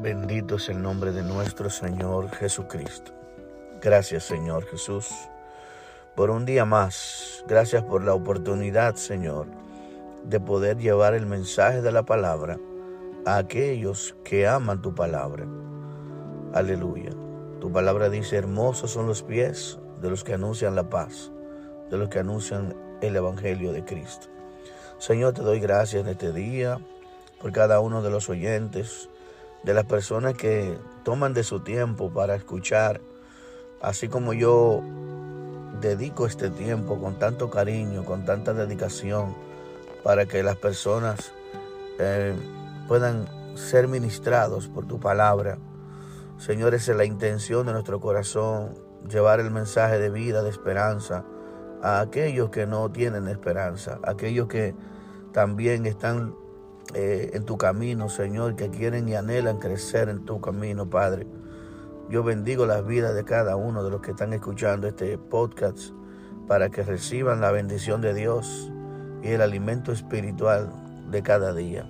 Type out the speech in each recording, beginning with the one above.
Bendito es el nombre de nuestro Señor Jesucristo. Gracias Señor Jesús por un día más. Gracias por la oportunidad Señor de poder llevar el mensaje de la palabra a aquellos que aman tu palabra. Aleluya. Tu palabra dice, hermosos son los pies de los que anuncian la paz, de los que anuncian el Evangelio de Cristo. Señor, te doy gracias en este día por cada uno de los oyentes de las personas que toman de su tiempo para escuchar, así como yo dedico este tiempo con tanto cariño, con tanta dedicación, para que las personas eh, puedan ser ministrados por tu palabra. Señor, esa es la intención de nuestro corazón, llevar el mensaje de vida, de esperanza a aquellos que no tienen esperanza, aquellos que también están eh, en tu camino, Señor, que quieren y anhelan crecer en tu camino, Padre. Yo bendigo las vidas de cada uno de los que están escuchando este podcast para que reciban la bendición de Dios y el alimento espiritual de cada día.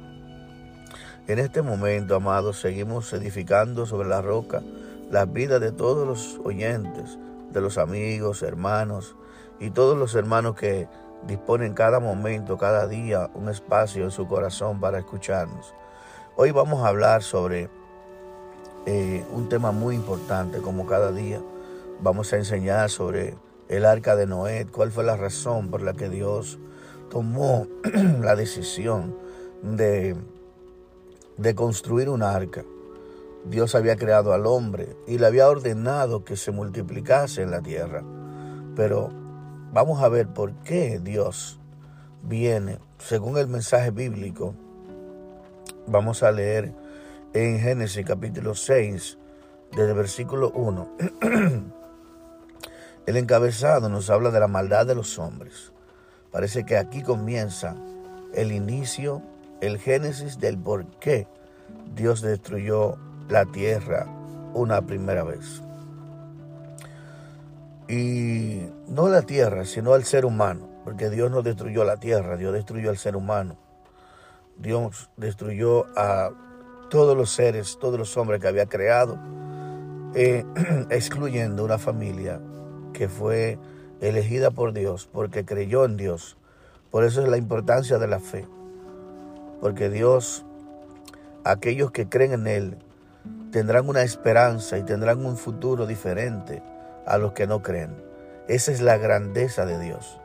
En este momento, amados, seguimos edificando sobre la roca las vidas de todos los oyentes, de los amigos, hermanos y todos los hermanos que dispone en cada momento, cada día, un espacio en su corazón para escucharnos. Hoy vamos a hablar sobre eh, un tema muy importante, como cada día. Vamos a enseñar sobre el arca de Noé, cuál fue la razón por la que Dios tomó la decisión de, de construir un arca. Dios había creado al hombre y le había ordenado que se multiplicase en la tierra. Pero Vamos a ver por qué Dios viene, según el mensaje bíblico. Vamos a leer en Génesis capítulo 6, desde versículo 1. el encabezado nos habla de la maldad de los hombres. Parece que aquí comienza el inicio, el génesis del por qué Dios destruyó la tierra una primera vez. Y no la tierra, sino al ser humano, porque Dios no destruyó la tierra, Dios destruyó al ser humano. Dios destruyó a todos los seres, todos los hombres que había creado, eh, excluyendo una familia que fue elegida por Dios, porque creyó en Dios. Por eso es la importancia de la fe. Porque Dios, aquellos que creen en Él, tendrán una esperanza y tendrán un futuro diferente a los que no creen. Esa es la grandeza de Dios.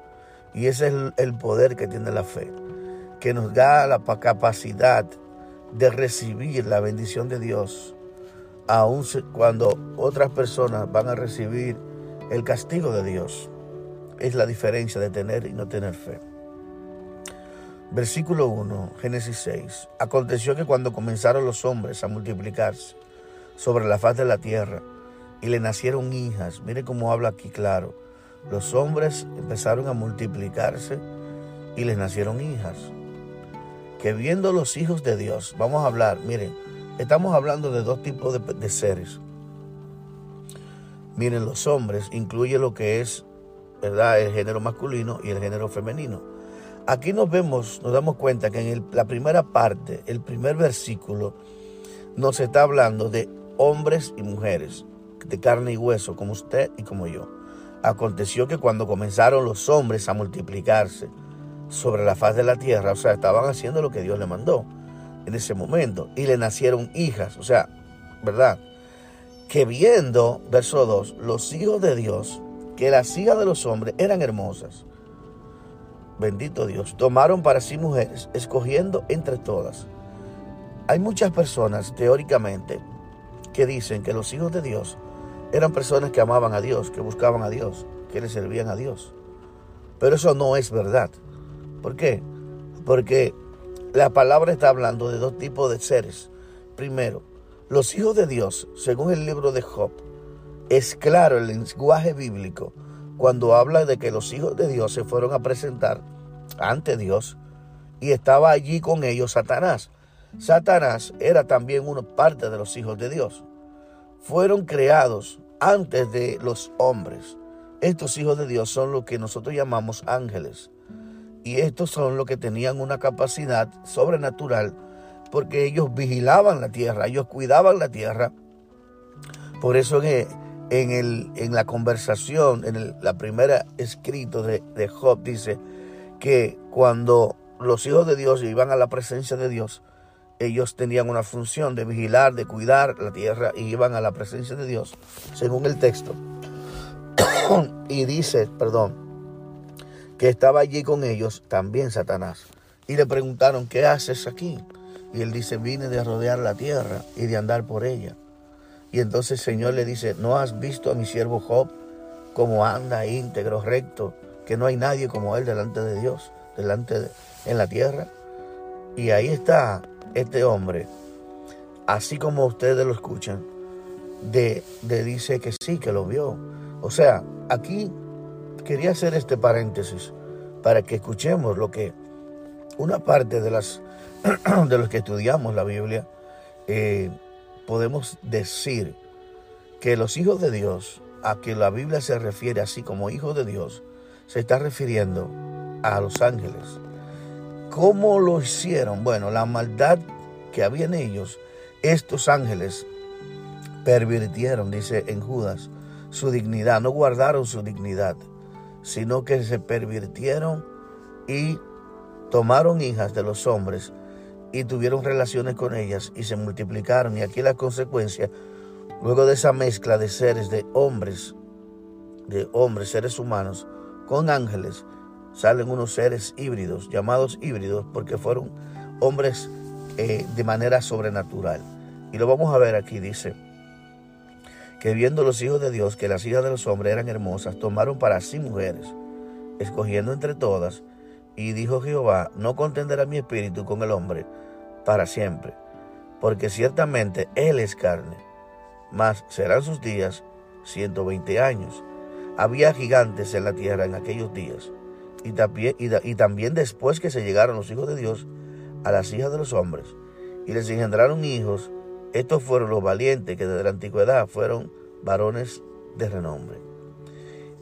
Y ese es el poder que tiene la fe, que nos da la capacidad de recibir la bendición de Dios, aun cuando otras personas van a recibir el castigo de Dios. Es la diferencia de tener y no tener fe. Versículo 1, Génesis 6. Aconteció que cuando comenzaron los hombres a multiplicarse sobre la faz de la tierra, y le nacieron hijas. Mire cómo habla aquí claro. Los hombres empezaron a multiplicarse y les nacieron hijas. Que viendo los hijos de Dios, vamos a hablar, miren, estamos hablando de dos tipos de, seres. Miren, los hombres incluye lo que es, ¿verdad?, el género masculino y el género femenino. Aquí nos vemos, nos damos cuenta que en la primera parte, el primer versículo, nos está hablando de hombres y mujeres de carne y hueso, como usted y como yo. Aconteció que cuando comenzaron los hombres a multiplicarse sobre la faz de la tierra, o sea, estaban haciendo lo que Dios le mandó en ese momento, y le nacieron hijas, o sea, ¿verdad? Que viendo, verso 2, los hijos de Dios, que las hijas de los hombres eran hermosas, bendito Dios, tomaron para sí mujeres, escogiendo entre todas. Hay muchas personas, teóricamente, que dicen que los hijos de Dios eran personas que amaban a Dios, que buscaban a Dios, que le servían a Dios. Pero eso no es verdad. ¿Por qué? Porque la palabra está hablando de dos tipos de seres. Primero, los hijos de Dios, según el libro de Job, es claro el lenguaje bíblico cuando habla de que los hijos de Dios se fueron a presentar ante Dios y estaba allí con ellos Satanás. Satanás era también una parte de los hijos de Dios. Fueron creados antes de los hombres. Estos hijos de Dios son lo que nosotros llamamos ángeles. Y estos son los que tenían una capacidad sobrenatural porque ellos vigilaban la tierra, ellos cuidaban la tierra. Por eso en, en, el, en la conversación, en la primera escrito de, de Job, dice que cuando los hijos de Dios iban a la presencia de Dios, ellos tenían una función de vigilar, de cuidar la tierra y iban a la presencia de Dios, según el texto. y dice, perdón, que estaba allí con ellos también Satanás. Y le preguntaron, ¿qué haces aquí? Y él dice, vine de rodear la tierra y de andar por ella. Y entonces el Señor le dice, ¿no has visto a mi siervo Job como anda íntegro, recto, que no hay nadie como él delante de Dios, delante de, en la tierra? Y ahí está este hombre, así como ustedes lo escuchan, de, de dice que sí, que lo vio. O sea, aquí quería hacer este paréntesis para que escuchemos lo que una parte de las de los que estudiamos la Biblia eh, podemos decir que los hijos de Dios a que la Biblia se refiere así como hijos de Dios se está refiriendo a los ángeles. ¿Cómo lo hicieron? Bueno, la maldad que había en ellos, estos ángeles pervirtieron, dice en Judas, su dignidad, no guardaron su dignidad sino que se pervirtieron y tomaron hijas de los hombres y tuvieron relaciones con ellas y se multiplicaron. Y aquí la consecuencia, luego de esa mezcla de seres, de hombres, de hombres, seres humanos, con ángeles, salen unos seres híbridos, llamados híbridos, porque fueron hombres eh, de manera sobrenatural. Y lo vamos a ver aquí, dice, que viendo los hijos de Dios que las hijas de los hombres eran hermosas, tomaron para sí mujeres, escogiendo entre todas, y dijo Jehová, no contenderá mi espíritu con el hombre para siempre, porque ciertamente él es carne, mas serán sus días ciento veinte años. Había gigantes en la tierra en aquellos días, y también, y también después que se llegaron los hijos de Dios a las hijas de los hombres, y les engendraron hijos, estos fueron los valientes que desde la antigüedad fueron varones de renombre.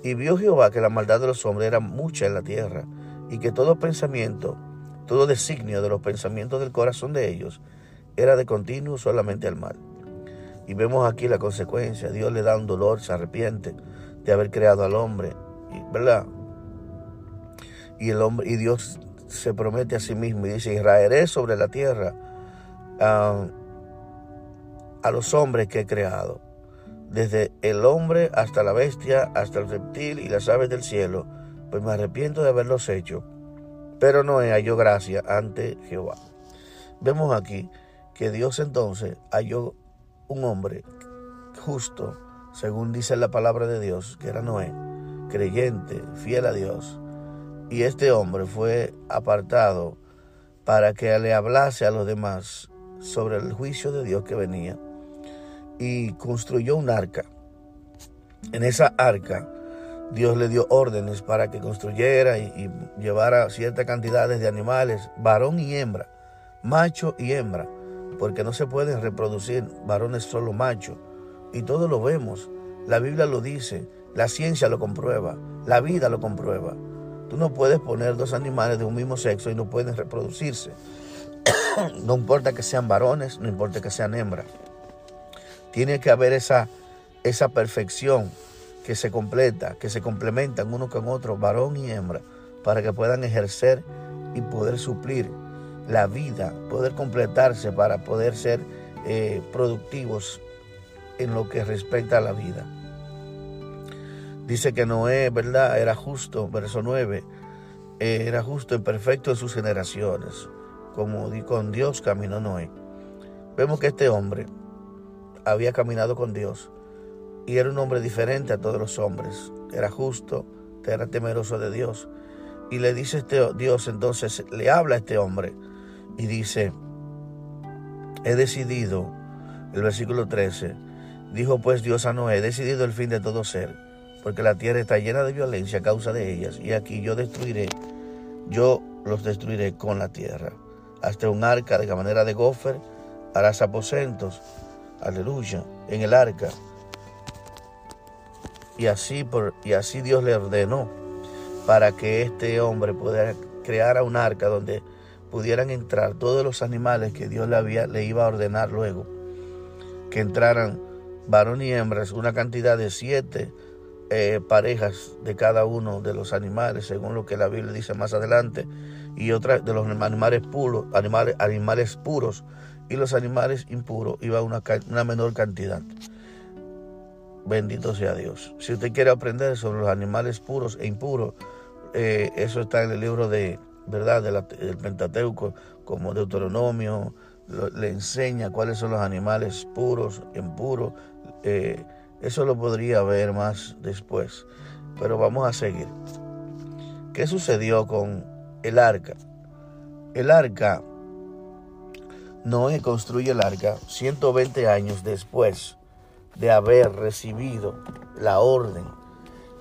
Y vio Jehová que la maldad de los hombres era mucha en la tierra, y que todo pensamiento, todo designio de los pensamientos del corazón de ellos era de continuo solamente al mal. Y vemos aquí la consecuencia. Dios le da un dolor, se arrepiente de haber creado al hombre, ¿verdad? Y el hombre y Dios se promete a sí mismo y dice, Israel sobre la tierra. Ah, a los hombres que he creado, desde el hombre hasta la bestia, hasta el reptil y las aves del cielo, pues me arrepiento de haberlos hecho, pero no halló gracia ante Jehová. Vemos aquí que Dios entonces halló un hombre justo, según dice la palabra de Dios, que era Noé, creyente, fiel a Dios. Y este hombre fue apartado para que le hablase a los demás sobre el juicio de Dios que venía y construyó un arca. En esa arca Dios le dio órdenes para que construyera y, llevara ciertas cantidades de animales, varón y hembra, macho y hembra, porque no se pueden reproducir varones solo machos. Y todo lo vemos. La Biblia lo dice, la ciencia lo comprueba, la vida lo comprueba. Tú no puedes poner dos animales de un mismo sexo y no pueden reproducirse. no importa que sean varones, no importa que sean hembras. Tiene que haber esa, esa perfección que se completa, que se complementan uno con otro, varón y hembra, para que puedan ejercer y poder suplir la vida, poder completarse para poder ser eh, productivos en lo que respecta a la vida. Dice que Noé, ¿verdad? Era justo, verso 9, eh, era justo y perfecto en sus generaciones, como con Dios caminó Noé. Vemos que este hombre había caminado con Dios y era un hombre diferente a todos los hombres. Era justo, era temeroso de Dios. Y le dice este Dios, entonces le habla a este hombre y dice, he decidido, el versículo 13, dijo pues Dios a Noé, he decidido el fin de todo ser, porque la tierra está llena de violencia a causa de ellas, y aquí yo destruiré, yo los destruiré con la tierra. Hasta un arca de manera de gofer harás aposentos aleluya, en el arca. Y así, por, y así Dios le ordenó para que este hombre pudiera crear un arca donde pudieran entrar todos los animales que Dios le, había, le iba a ordenar luego, que entraran varón y hembras, una cantidad de siete eh, parejas de cada uno de los animales, según lo que la Biblia dice más adelante, y otra de los animales puros, animales, animales puros, y los animales impuros iba una, una menor cantidad. Bendito sea Dios. Si usted quiere aprender sobre los animales puros e impuros, eh, eso está en el libro de, ¿verdad? del Pentateuco, como Deuteronomio, le enseña cuáles son los animales puros, impuros. Eh, eso lo podría ver más después, pero vamos a seguir. ¿Qué sucedió con el arca? El arca, Noé construye el arca 120 años después de haber recibido la orden.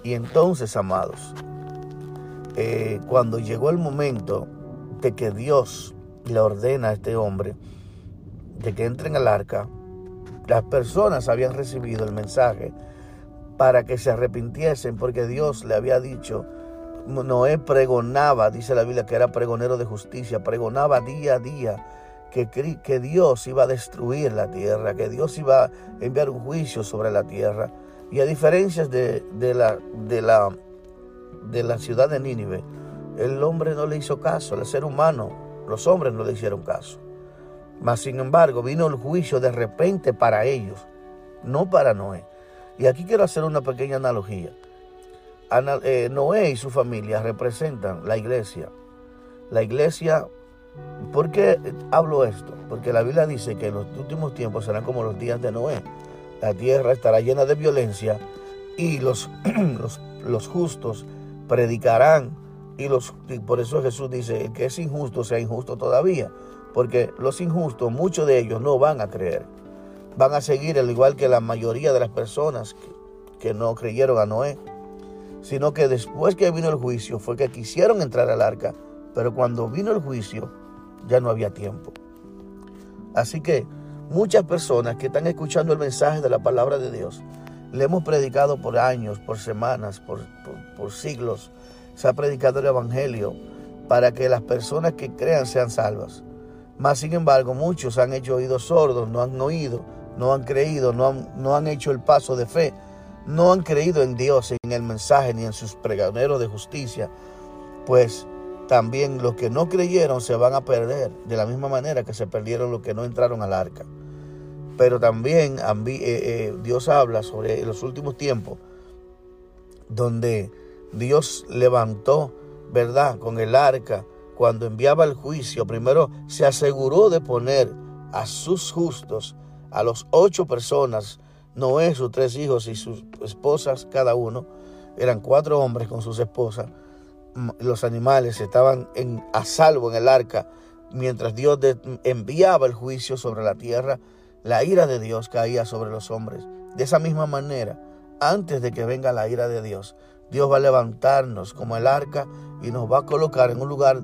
Y entonces, amados, eh, cuando llegó el momento de que Dios le ordena a este hombre de que entre en el arca, las personas habían recibido el mensaje para que se arrepintiesen porque Dios le había dicho, Noé pregonaba, dice la Biblia que era pregonero de justicia, pregonaba día a día que, que Dios iba a destruir la tierra, que Dios iba a enviar un juicio sobre la tierra. Y a diferencia de, de, la, de, la, de la ciudad de Nínive, el hombre no le hizo caso, el ser humano, los hombres no le hicieron caso. Mas sin embargo vino el juicio de repente para ellos, no para Noé. Y aquí quiero hacer una pequeña analogía. Eh, Noé y su familia representan la iglesia. La iglesia, ¿por qué hablo esto? Porque la Biblia dice que en los últimos tiempos serán como los días de Noé. La tierra estará llena de violencia y los, los, los justos predicarán. Y, los, y por eso Jesús dice, que es injusto sea injusto todavía. Porque los injustos, muchos de ellos no van a creer. Van a seguir al igual que la mayoría de las personas que, no creyeron a Noé. Sino que después que vino el juicio fue que quisieron entrar al arca. Pero cuando vino el juicio ya no había tiempo. Así que muchas personas que están escuchando el mensaje de la palabra de Dios, le hemos predicado por años, por semanas, por, por siglos. Se ha predicado el Evangelio para que las personas que crean sean salvas. Mas, sin embargo, muchos han hecho oídos sordos, no han oído, no han creído, no han, no han hecho el paso de fe, no han creído en Dios, en el mensaje, ni en sus pregoneros de justicia. Pues también los que no creyeron se van a perder, de la misma manera que se perdieron los que no entraron al arca. Pero también eh, eh, Dios habla sobre los últimos tiempos, donde Dios levantó, ¿verdad?, con el arca cuando enviaba el juicio, primero se aseguró de poner a sus justos, a los ocho personas, Noé, sus tres hijos y sus esposas, cada uno, eran cuatro hombres con sus esposas, los animales estaban en, a salvo en el arca, mientras Dios enviaba el juicio sobre la tierra, la ira de Dios caía sobre los hombres. De esa misma manera, antes de que venga la ira de Dios, Dios va a levantarnos como el arca y nos va a colocar en un lugar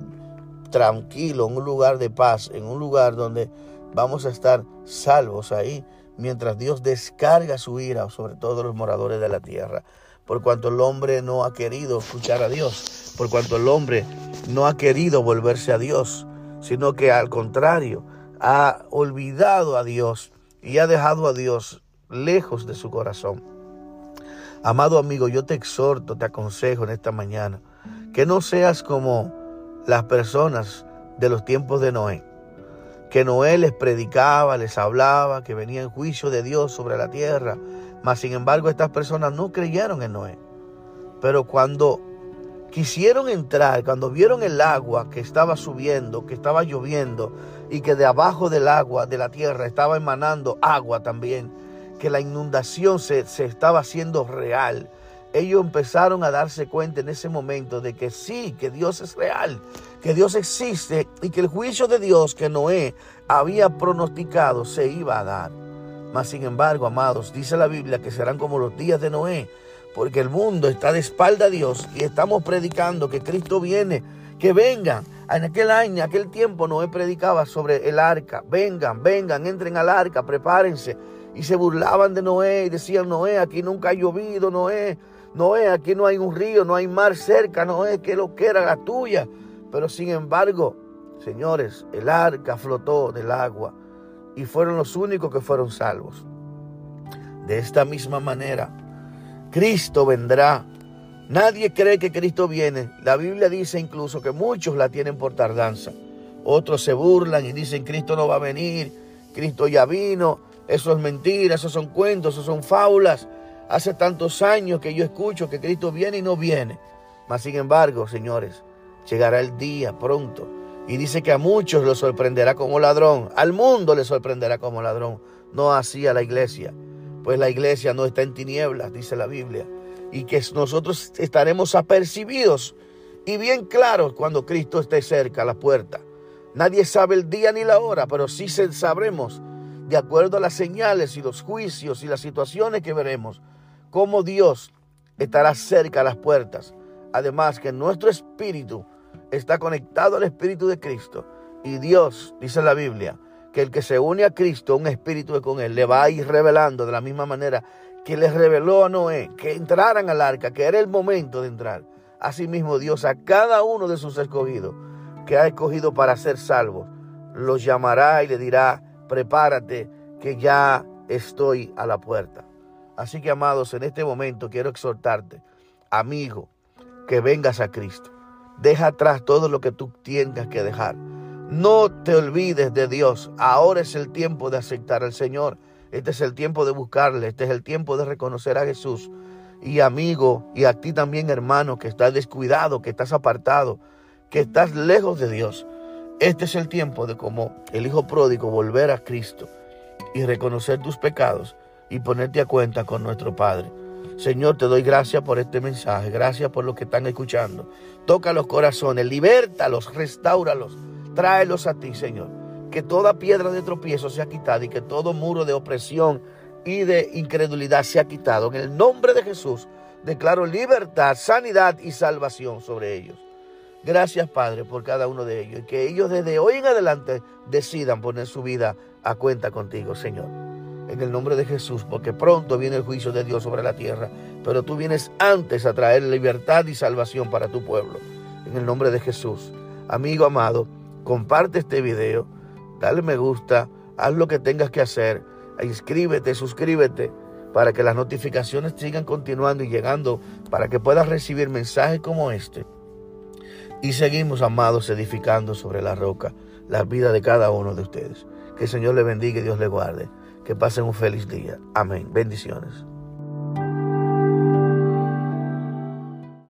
tranquilo, en un lugar de paz, en un lugar donde vamos a estar salvos ahí, mientras Dios descarga su ira sobre todos los moradores de la tierra. Por cuanto el hombre no ha querido escuchar a Dios, por cuanto el hombre no ha querido volverse a Dios, sino que al contrario, ha olvidado a Dios y ha dejado a Dios lejos de su corazón. Amado amigo, yo te exhorto, te aconsejo en esta mañana, que no seas como las personas de los tiempos de Noé, que Noé les predicaba, les hablaba, que venía el juicio de Dios sobre la tierra, mas sin embargo estas personas no creyeron en Noé. Pero cuando quisieron entrar, cuando vieron el agua que estaba subiendo, que estaba lloviendo y que de abajo del agua, de la tierra, estaba emanando agua también, que la inundación se, se estaba haciendo real, ellos empezaron a darse cuenta en ese momento de que sí, que Dios es real, que Dios existe y que el juicio de Dios que Noé había pronosticado se iba a dar. Mas sin embargo, amados, dice la Biblia que serán como los días de Noé, porque el mundo está de espalda a Dios y estamos predicando que Cristo viene, que vengan. En aquel año, en aquel tiempo, Noé predicaba sobre el arca. Vengan, vengan, entren al arca, prepárense. Y se burlaban de Noé y decían, Noé, aquí nunca ha llovido, Noé, Noé, aquí no hay un río, no hay mar cerca, Noé, que lo que era la tuya. Pero sin embargo, Señores, el arca flotó del agua y fueron los únicos que fueron salvos. De esta misma manera, Cristo vendrá. Nadie cree que Cristo viene. La Biblia dice incluso que muchos la tienen por tardanza. Otros se burlan y dicen Cristo no va a venir, Cristo ya vino. Eso es mentira, esos son cuentos, esos son fábulas. Hace tantos años que yo escucho que Cristo viene y no viene. Mas sin embargo, señores, llegará el día pronto. Y dice que a muchos lo sorprenderá como ladrón. Al mundo le sorprenderá como ladrón. No así a la iglesia. Pues la iglesia no está en tinieblas, dice la Biblia. Y que nosotros estaremos apercibidos y bien claros cuando Cristo esté cerca a la puerta. Nadie sabe el día ni la hora, pero sí sabremos, de acuerdo a las señales y los juicios y las situaciones que veremos, cómo Dios estará cerca a las puertas. Además que nuestro espíritu está conectado al espíritu de Cristo. Y Dios, dice la Biblia, que el que se une a Cristo, un espíritu de con él, le va a ir revelando de la misma manera que le reveló a Noé que entraran al arca, que era el momento de entrar. Asimismo, Dios a cada uno de sus escogidos que ha escogido para ser salvos, los llamará y le dirá, prepárate, que ya estoy a la puerta. Así que, amados, en este momento quiero exhortarte, amigo, que vengas a Cristo. Deja atrás todo lo que tú tengas que dejar. No te olvides de Dios. Ahora es el tiempo de aceptar al Señor. Este es el tiempo de buscarle. Este es el tiempo de reconocer a Jesús. Y amigo, y a ti también hermano, que estás descuidado, que estás apartado, que estás lejos de Dios. Este es el tiempo de como el Hijo pródigo volver a Cristo y reconocer tus pecados y ponerte a cuenta con nuestro Padre. Señor, te doy gracias por este mensaje, gracias por lo que están escuchando. Toca los corazones, libértalos, restauralos, tráelos a ti, Señor. Que toda piedra de tropiezo sea quitada y que todo muro de opresión y de incredulidad sea quitado. En el nombre de Jesús declaro libertad, sanidad y salvación sobre ellos. Gracias, Padre, por cada uno de ellos y que ellos desde hoy en adelante decidan poner su vida a cuenta contigo, Señor en el nombre de Jesús, porque pronto viene el juicio de Dios sobre la tierra, pero tú vienes antes a traer libertad y salvación para tu pueblo. En el nombre de Jesús. Amigo amado, comparte este video, dale me gusta, haz lo que tengas que hacer, inscríbete, suscríbete para que las notificaciones sigan continuando y llegando, para que puedas recibir mensajes como este. Y seguimos, amados, edificando sobre la roca la vida de cada uno de ustedes. Que el Señor le bendiga y Dios le guarde. Que pasen un feliz día. Amén. Bendiciones.